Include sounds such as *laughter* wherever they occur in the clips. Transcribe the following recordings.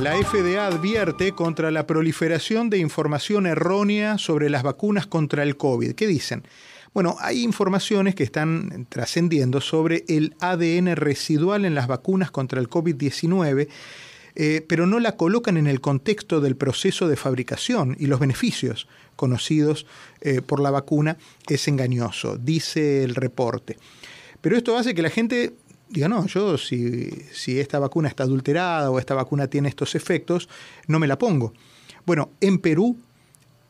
La FDA advierte contra la proliferación de información errónea sobre las vacunas contra el COVID. ¿Qué dicen? Bueno, hay informaciones que están trascendiendo sobre el ADN residual en las vacunas contra el COVID-19, eh, pero no la colocan en el contexto del proceso de fabricación y los beneficios conocidos eh, por la vacuna es engañoso, dice el reporte. Pero esto hace que la gente diga, no, yo si, si esta vacuna está adulterada o esta vacuna tiene estos efectos, no me la pongo. Bueno, en Perú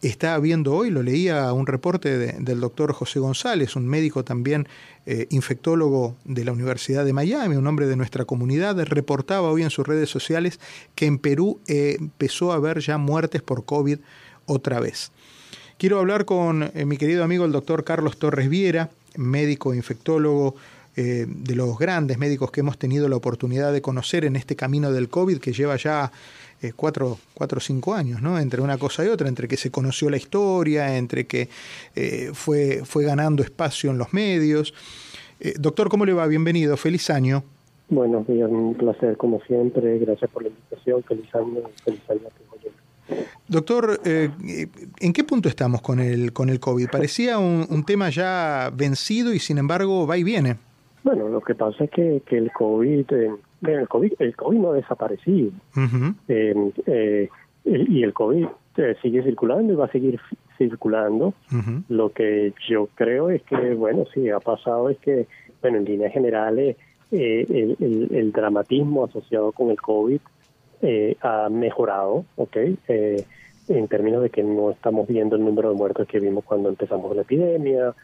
está habiendo hoy, lo leía un reporte del doctor José González, un médico también eh, infectólogo de la Universidad de Miami, un hombre de nuestra comunidad, reportaba hoy en sus redes sociales que en Perú eh, empezó a haber ya muertes por COVID otra vez. Quiero hablar con eh, mi querido amigo el doctor Carlos Torres Viera, médico infectólogo eh, de los grandes médicos que hemos tenido la oportunidad de conocer en este camino del COVID que lleva ya eh, cuatro, o cinco años, ¿no? Entre una cosa y otra, entre que se conoció la historia, entre que eh, fue, fue ganando espacio en los medios. doctor, ¿cómo le va? Bienvenido, feliz año. Buenos días, un placer como siempre, gracias por la invitación, feliz año, feliz año. Doctor, ¿en qué punto estamos con el, con el COVID? Parecía un, un tema ya vencido y sin embargo va y viene. Bueno, lo que pasa es que, que el COVID, eh, el COVID, el COVID no ha desaparecido. Eh, eh, y el COVID sigue circulando y va a seguir circulando. Lo que yo creo es que, bueno, sí, ha pasado es que, bueno, en líneas generales, el, el, el, dramatismo asociado con el COVID ha mejorado, ¿ok? En términos de que no estamos viendo el número de muertos que vimos cuando empezamos la epidemia,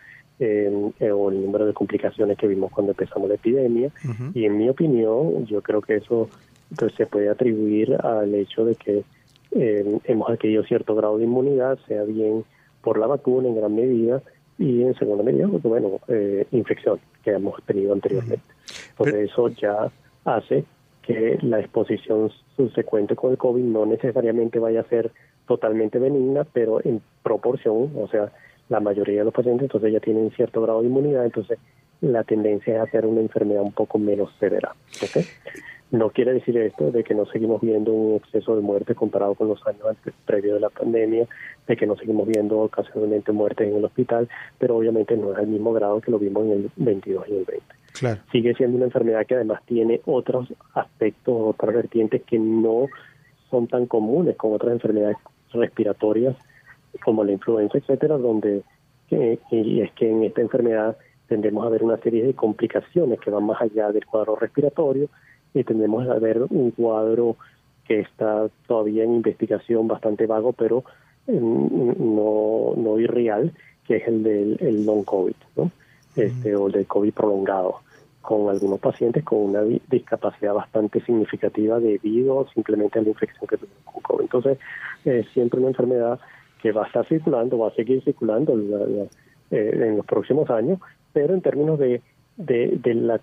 eh, o el número de complicaciones que vimos cuando empezamos la epidemia. Y en mi opinión, yo creo que eso pues, se puede atribuir al hecho de que eh, hemos adquirido cierto grado de inmunidad, sea bien por la vacuna en gran medida y en segunda medida, porque, bueno, eh, infección que hemos tenido anteriormente. Entonces eso ya hace que la exposición subsecuente con el COVID no necesariamente vaya a ser totalmente benigna, pero en proporción, o sea, la mayoría de los pacientes entonces ya tienen cierto grado de inmunidad, entonces la tendencia es a hacer una enfermedad un poco menos severa. No quiere decir esto de que no seguimos viendo un exceso de muerte comparado con los años antes, previos de la pandemia, de que no seguimos viendo ocasionalmente muertes en el hospital, pero obviamente no es al mismo grado que lo vimos en el 22 y el 20. Claro. Sigue siendo una enfermedad que además tiene otros aspectos, otras vertientes que no son tan comunes como otras enfermedades respiratorias como la influenza, etcétera, donde y es que en esta enfermedad tendemos a ver una serie de complicaciones que van más allá del cuadro respiratorio y tendemos a ver un cuadro que está todavía en investigación bastante vago, pero no, no irreal, que es el del el long COVID, ¿no? Este, o el del COVID prolongado, con algunos pacientes con una discapacidad bastante significativa debido simplemente a la infección que tuvieron con COVID. Entonces, es siempre una enfermedad que va a estar circulando, va a seguir circulando eh, en los próximos años, pero en términos de, de, la,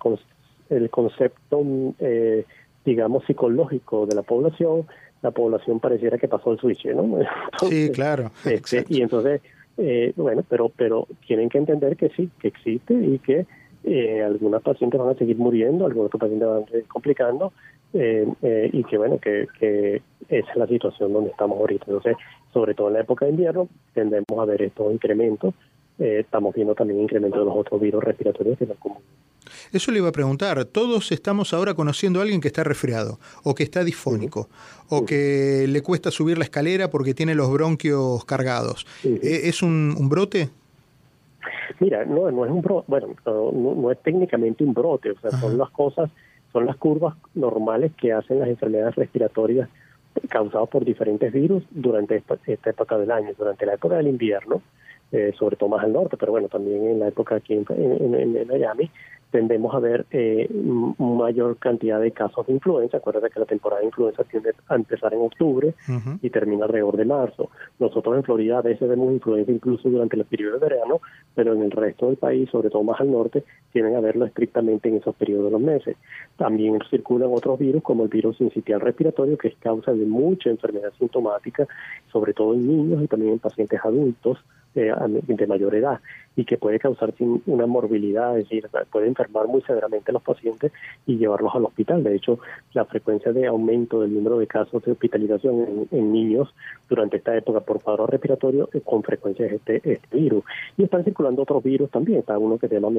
el concepto, eh, digamos, psicológico de la población, la población pareciera que pasó el switch, ¿no? *laughs* sí, claro. Este, y entonces, eh, bueno, pero, pero tienen que entender que sí, que existe y que eh, algunas pacientes van a seguir muriendo, algunos pacientes van a seguir complicando, eh, eh, y que bueno, que, que esa es la situación donde estamos ahorita. Entonces, sobre todo en la época de invierno, tendemos a ver estos incrementos. Eh, estamos viendo también incrementos de los otros virus respiratorios que no común. Eso le iba a preguntar. Todos estamos ahora conociendo a alguien que está resfriado, o que está disfónico, o que le cuesta subir la escalera porque tiene los bronquios cargados. ¿Es un, brote? Mira, no, no es un brote, bueno, no, es técnicamente un brote, o sea, son las cosas son las curvas normales que hacen las enfermedades respiratorias causadas por diferentes virus durante esta, época del año, durante la época del invierno, eh, sobre todo más al norte, pero bueno, también en la época aquí en, en Miami, tendemos a ver eh, mayor cantidad de casos de influenza. Acuérdate que la temporada de influenza tiende a empezar en octubre y termina alrededor de marzo. Nosotros en Florida a veces vemos influenza incluso durante el periodo de verano, pero en el resto del país, sobre todo más al norte, tienden a verlo estrictamente en esos periodos de los meses. También circulan otros virus como el virus incitial respiratorio, que es causa de mucha enfermedad sintomática, sobre todo en niños y también en pacientes adultos eh, de mayor edad. Y que puede causar una morbilidad, es decir, puede enfermar muy severamente a los pacientes y llevarlos al hospital. De hecho, la frecuencia de aumento del número de casos de hospitalización en, niños durante esta época por cuadro respiratorio eh, con frecuencia es este, este virus. Y están circulando otros virus también, está uno que se llama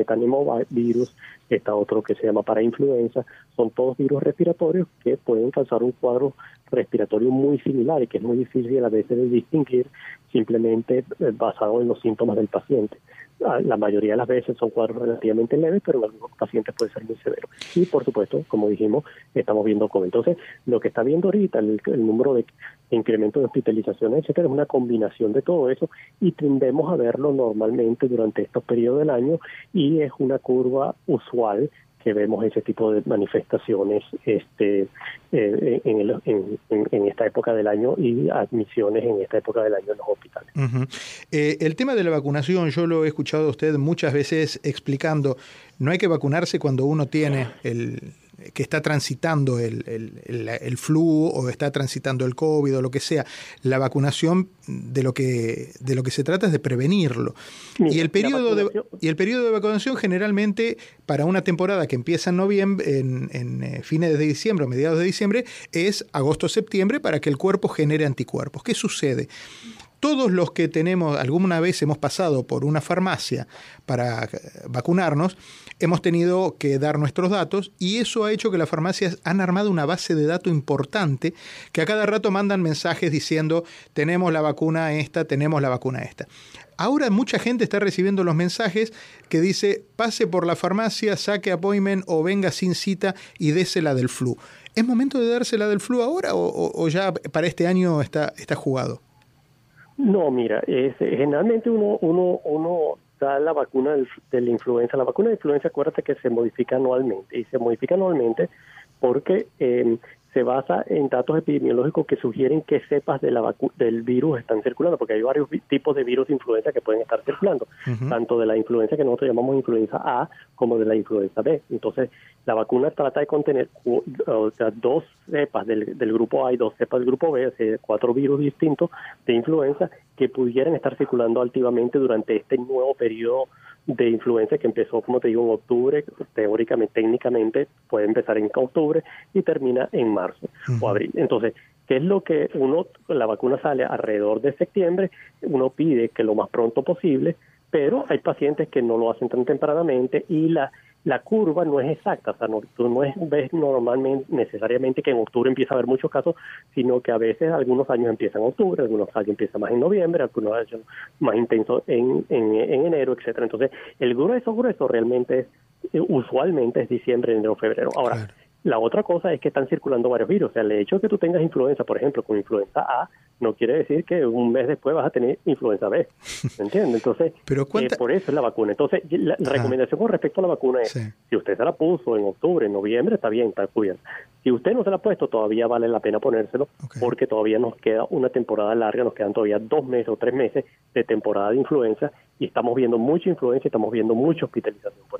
virus, está otro que se llama parainfluenza, son todos virus respiratorios que pueden causar un cuadro respiratorio muy similar y que es muy difícil a veces de distinguir simplemente eh, basado en los síntomas del paciente. Ah, la mayoría de las veces son cuadros relativamente leves, pero en algunos pacientes puede ser muy severo. Y por supuesto, como dijimos, estamos viendo COVID. Entonces, lo que está viendo ahorita, el, número de incremento de hospitalizaciones, etcétera, es una combinación de todo eso y tendemos a verlo normalmente durante estos periodos del año y es una curva usual que vemos ese tipo de manifestaciones este, eh, en, esta época del año y admisiones en esta época del año en los hospitales. Eh, el tema de la vacunación, yo lo he escuchado a usted muchas veces explicando, no hay que vacunarse cuando uno tiene el, que está transitando el, el, flu o está transitando el COVID o lo que sea, la vacunación de lo que, de lo que se trata es de prevenirlo. y, el periodo de, y el periodo de vacunación generalmente para una temporada que empieza en noviembre, en, en eh, fines de diciembre o mediados de diciembre, es agosto-septiembre para que el cuerpo genere anticuerpos. ¿Qué sucede? todos los que tenemos, alguna vez hemos pasado por una farmacia para eh, vacunarnos, hemos tenido que dar nuestros datos y eso ha hecho que las farmacias han armado una base de datos importante que a cada rato mandan mensajes diciendo tenemos la vacuna esta, tenemos la vacuna esta. Ahora mucha gente está recibiendo los mensajes que dice pase por la farmacia, saque appointment o venga sin cita y désela del flu. ¿Es momento de dársela del flu ahora o, ya para este año está, está jugado? No, mira, generalmente uno, uno da la vacuna de la influenza. La vacuna de influenza, acuérdate que se modifica anualmente y se modifica anualmente porque eh, se basa en datos epidemiológicos que sugieren que cepas de la del virus están circulando, porque hay varios tipos de virus de influenza que pueden estar circulando, tanto de la influenza que nosotros llamamos influenza A como de la influenza B. Entonces, la vacuna trata de contener o sea, dos cepas del, del, grupo A y dos cepas del grupo B, o sea, cuatro virus distintos de influenza que pudieran estar circulando activamente durante este nuevo periodo de influencia que empezó, como te digo, en octubre, teóricamente, técnicamente puede empezar en octubre y termina en marzo o abril. Entonces, ¿qué es lo que uno, la vacuna sale alrededor de septiembre, uno pide que lo más pronto posible, pero hay pacientes que no lo hacen tan tempranamente y la la curva no es exacta, o sea, no, tú no es, ves normalmente necesariamente que en octubre empieza a haber muchos casos, sino que a veces algunos años empiezan en octubre, algunos años empiezan más en noviembre, algunos años más intensos en, en, enero, etcétera. Entonces, el grueso grueso realmente es, eh, usualmente es diciembre, enero, febrero. Ahora, la otra cosa es que están circulando varios virus. O sea, el hecho de que tú tengas influenza, por ejemplo, con influenza A, no quiere decir que un mes después vas a tener influenza B. ¿Me entiendes? Entonces, *laughs* ¿Pero eh, por eso es la vacuna. Entonces, la, recomendación con respecto a la vacuna es, si usted se la puso en octubre, en noviembre, está bien, está cuidado. Si usted no se la ha puesto, todavía vale la pena ponérselo, porque todavía nos queda una temporada larga, nos quedan todavía dos meses o tres meses de temporada de influenza y estamos viendo mucha influencia, estamos viendo mucha hospitalización por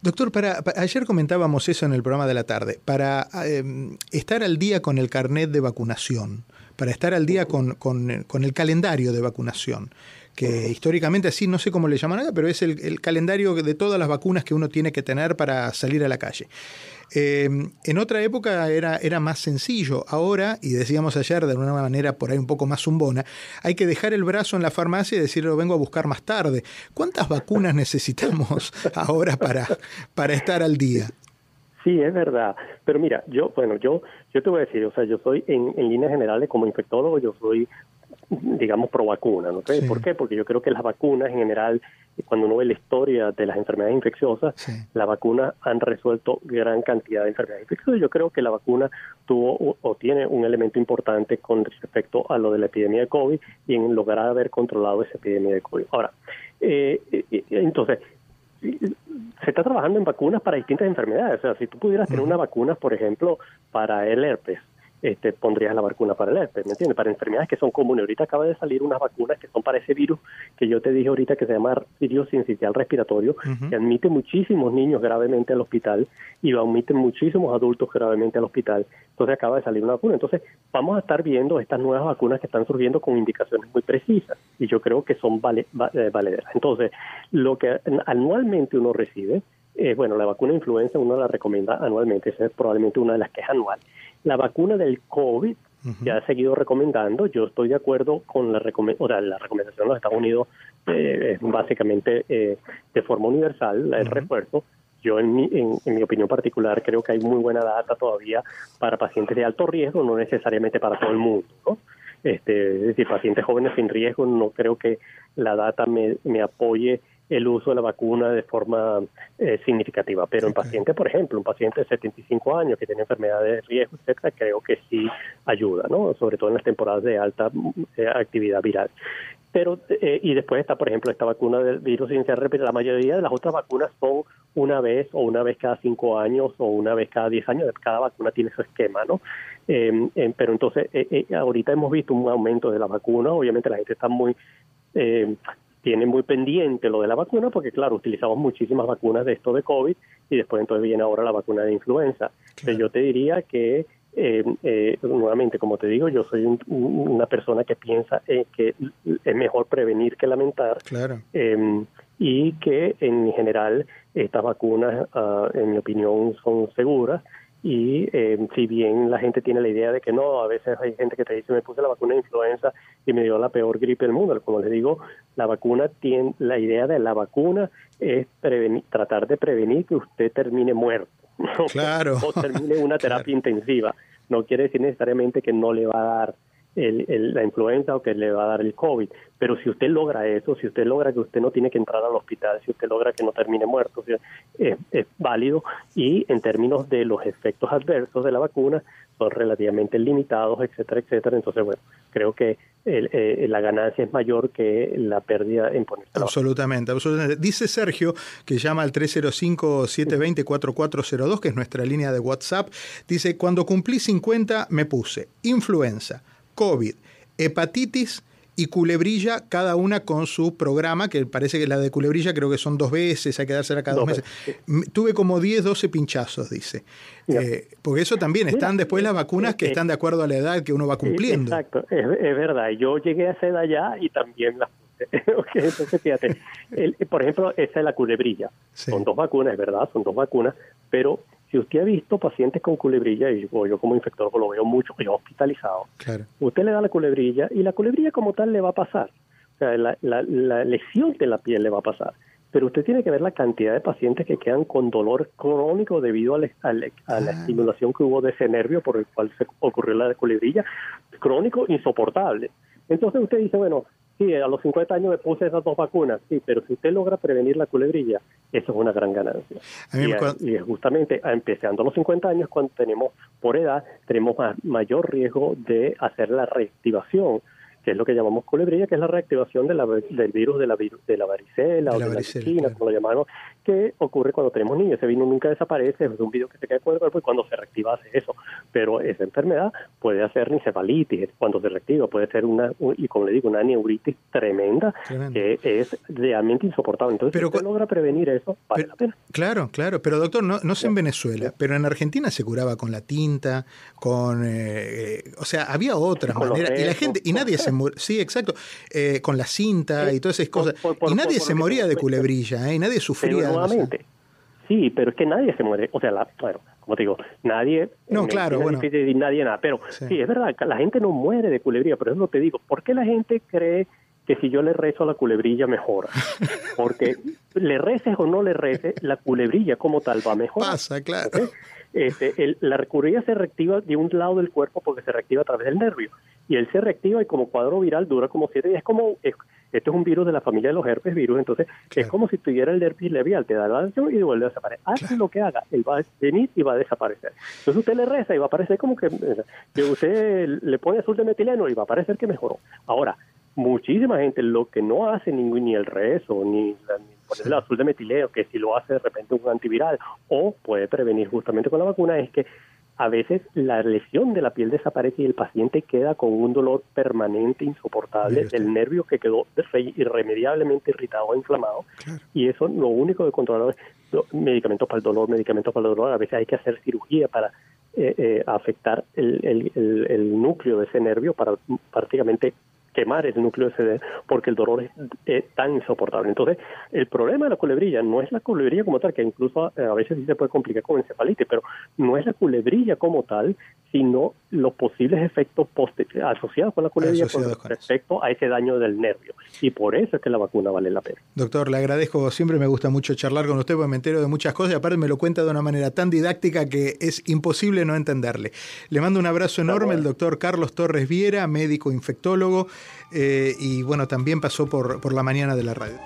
Doctor, para, ayer comentábamos eso en el programa de la tarde, para em, estar al día con el carnet de vacunación, para estar al día con, con, el calendario de vacunación, que históricamente así, no sé cómo le llaman acá, pero es el, calendario de todas las vacunas que uno tiene que tener para salir a la calle. Eh, en otra época era, era más sencillo. Ahora, y decíamos ayer de una manera por ahí un poco más zumbona, hay que dejar el brazo en la farmacia y decir lo vengo a buscar más tarde. ¿Cuántas vacunas *laughs* necesitamos *laughs* ahora para, para estar al día? Sí, es verdad. Pero mira, yo, bueno, yo, yo te voy a decir, o sea, yo soy en, en líneas generales como infectólogo, yo soy digamos, pro vacuna. ¿no? ¿Por qué? Porque yo creo que las vacunas en general, cuando uno ve la historia de las enfermedades infecciosas, las vacunas han resuelto gran cantidad de enfermedades infecciosas. Yo creo que la vacuna tuvo o, tiene un elemento importante con respecto a lo de la epidemia de COVID y en lograr haber controlado esa epidemia de COVID. Ahora, eh, eh, eh, entonces, se está trabajando en vacunas para distintas enfermedades. O sea, si tú pudieras tener una vacuna, por ejemplo, para el herpes, este, pondrías la vacuna para el herpes, ¿me entiendes? Para enfermedades que son comunes. Ahorita acaba de salir unas vacunas que son para ese virus que yo te dije ahorita que se llama virus sincitial respiratorio, que admite muchísimos niños gravemente al hospital y admite muchísimos adultos gravemente al hospital. Entonces acaba de salir una vacuna. Entonces vamos a estar viendo estas nuevas vacunas que están surgiendo con indicaciones muy precisas y yo creo que son vale, eh, valederas. Entonces, lo que anualmente uno recibe eh, bueno, la vacuna de influenza uno la recomienda anualmente, esa es probablemente una de las que es anual. La vacuna del COVID ya ha seguido recomendando, yo estoy de acuerdo con la, o la recomendación de los Estados Unidos, eh, básicamente eh, de forma universal, el refuerzo. Yo, en mi, en, mi opinión particular, creo que hay muy buena data todavía para pacientes de alto riesgo, no necesariamente para todo el mundo. ¿no? Este, es decir, pacientes jóvenes sin riesgo, no creo que la data me, me apoye el uso de la vacuna de forma eh, significativa. Pero en pacientes, por ejemplo, un paciente de 75 años que tiene enfermedades de riesgo, etcétera, creo que sí ayuda, ¿no? Sobre todo en las temporadas de alta eh, actividad viral. Pero, eh, y después está, por ejemplo, esta vacuna del virus sincitial La mayoría de las otras vacunas son una vez o una vez cada cinco años o una vez cada diez años. Cada vacuna tiene su esquema, ¿no? Em, em, pero entonces, ahorita hemos visto un aumento de la vacuna. Obviamente la gente está muy eh, tiene muy pendiente lo de la vacuna, porque claro, utilizamos muchísimas vacunas de esto de COVID y después entonces viene ahora la vacuna de influenza. yo te diría que, eh, eh, nuevamente, como te digo, yo soy una persona que piensa que es mejor prevenir que lamentar. Claro. Em, y que en general estas vacunas, ah, en mi opinión, son seguras y eh, si bien la gente tiene la idea de que no, a veces hay gente que te dice me puse la vacuna de influenza y me dio la peor gripe del mundo. Como les digo, la vacuna tiene, la idea de la vacuna es prevenir, tratar de prevenir que usted termine muerto. Claro. *laughs* o termine una *laughs* terapia intensiva. No quiere decir necesariamente que no le va a dar el, la influenza o que le va a dar el COVID. Pero si usted logra eso, si usted logra que usted no tiene que entrar al hospital, si usted logra que no termine muerto, es, válido y en términos de los efectos adversos de la vacuna son relativamente limitados, etcétera, etcétera. Entonces, bueno, creo que eh, la ganancia es mayor que la pérdida en ponerse Absolutamente, absolutamente. Dice Sergio, que llama al 305-720-4402, que es nuestra línea de WhatsApp, dice, cuando cumplí 50 me puse influenza COVID, hepatitis y culebrilla, cada una con su programa, que parece que la de culebrilla creo que son dos veces, hay que dársela cada dos, meses. Tuve como 10, 12 pinchazos, dice. Eh, porque eso también, están después las vacunas que están de acuerdo a la edad que uno va cumpliendo. Exacto, es, verdad. Yo llegué a esa edad ya y también las *laughs* entonces, fíjate, por ejemplo, esa es la culebrilla. Son dos vacunas, es verdad, son dos vacunas, pero si usted ha visto pacientes con culebrilla, y yo, como infectólogo lo veo mucho, yo hospitalizado, usted le da la culebrilla y la culebrilla como tal le va a pasar. O sea, la, la, lesión de la piel le va a pasar. Pero usted tiene que ver la cantidad de pacientes que quedan con dolor crónico debido a, la, a la ah. estimulación que hubo de ese nervio por el cual se ocurrió la culebrilla, crónico insoportable. Entonces usted dice, bueno, Sí, a los 50 años me puse esas dos vacunas, sí, pero si usted logra prevenir la culebrilla, eso es una gran ganancia. y, justamente empezando a los 50 años, cuando tenemos por edad, tenemos mayor riesgo de hacer la reactivación que es lo que llamamos culebrilla, que es la reactivación de la, del virus de la, de la varicela o de la varicela, como lo llamamos, que ocurre cuando tenemos niños. Ese virus nunca desaparece, es un virus que se queda con el cuerpo y cuando se reactiva hace eso. Pero esa enfermedad puede hacer encefalitis cuando se reactiva, puede ser una, y como le digo, una neuritis tremenda, que es realmente insoportable. Entonces, pero, si usted logra prevenir eso, vale la pena. Claro, claro, pero doctor, no, no sé en Venezuela, pero en Argentina se curaba con la tinta, con, eh, eh, o sea, había otras maneras, y la gente, y nadie se sí, exacto, eh, con la cinta y todas esas cosas. y nadie se moría de culebrilla, ¿eh? y nadie sufría. nuevamente, sí, pero es que nadie se muere. O sea, la, bueno, como te digo, nadie. No, claro, bueno. Nadie nada. Pero sí. es verdad, la gente no muere de culebrilla, pero eso lo te digo. ¿Por qué la gente cree que si yo le rezo a la culebrilla mejora? *laughs* Porque le reces o no le reces, la culebrilla como tal va a mejorar. Pasa, claro. Este, la culebrilla se reactiva de un lado del cuerpo porque se reactiva a través del nervio y él se reactiva y como cuadro viral dura como siete días. Es como, esto es un virus de la familia de los herpes virus, entonces es como si tuviera el herpes levial, te da la y vuelve a desaparecer. Hace lo que haga, él va a venir y va a desaparecer. Entonces usted le reza y va a parecer como que, que usted le pone azul de metileno y va a parecer que mejoró. Ahora, muchísima gente lo que no hace ningún, ni el rezo, ni, poner el azul de metileno, que si lo hace de repente un antiviral, o puede prevenir justamente con la vacuna, es que a veces la lesión de la piel desaparece y el paciente queda con un dolor permanente, insoportable, del nervio que quedó irremediablemente irritado o inflamado. Y eso lo único que controla es medicamentos para el dolor, medicamentos para el dolor. A veces hay que hacer cirugía para eh, eh, afectar el, el, el, núcleo de ese nervio para prácticamente quemar el núcleo CD porque el dolor es, tan insoportable. Entonces, el problema de la culebrilla no es la culebrilla como tal, que incluso eh, a veces sí se puede complicar con encefalitis, pero no es la culebrilla como tal, sino los posibles efectos asociados con la culebrilla con respecto a ese daño del nervio. Y por eso es que la vacuna vale la pena. Doctor, le agradezco, siempre me gusta mucho charlar con usted porque me entero de muchas cosas y aparte me lo cuenta de una manera tan didáctica que es imposible no entenderle. Le mando un abrazo enorme, el doctor Carlos Torres Viera, médico infectólogo, eh, y bueno, también pasó por, por la mañana de la radio.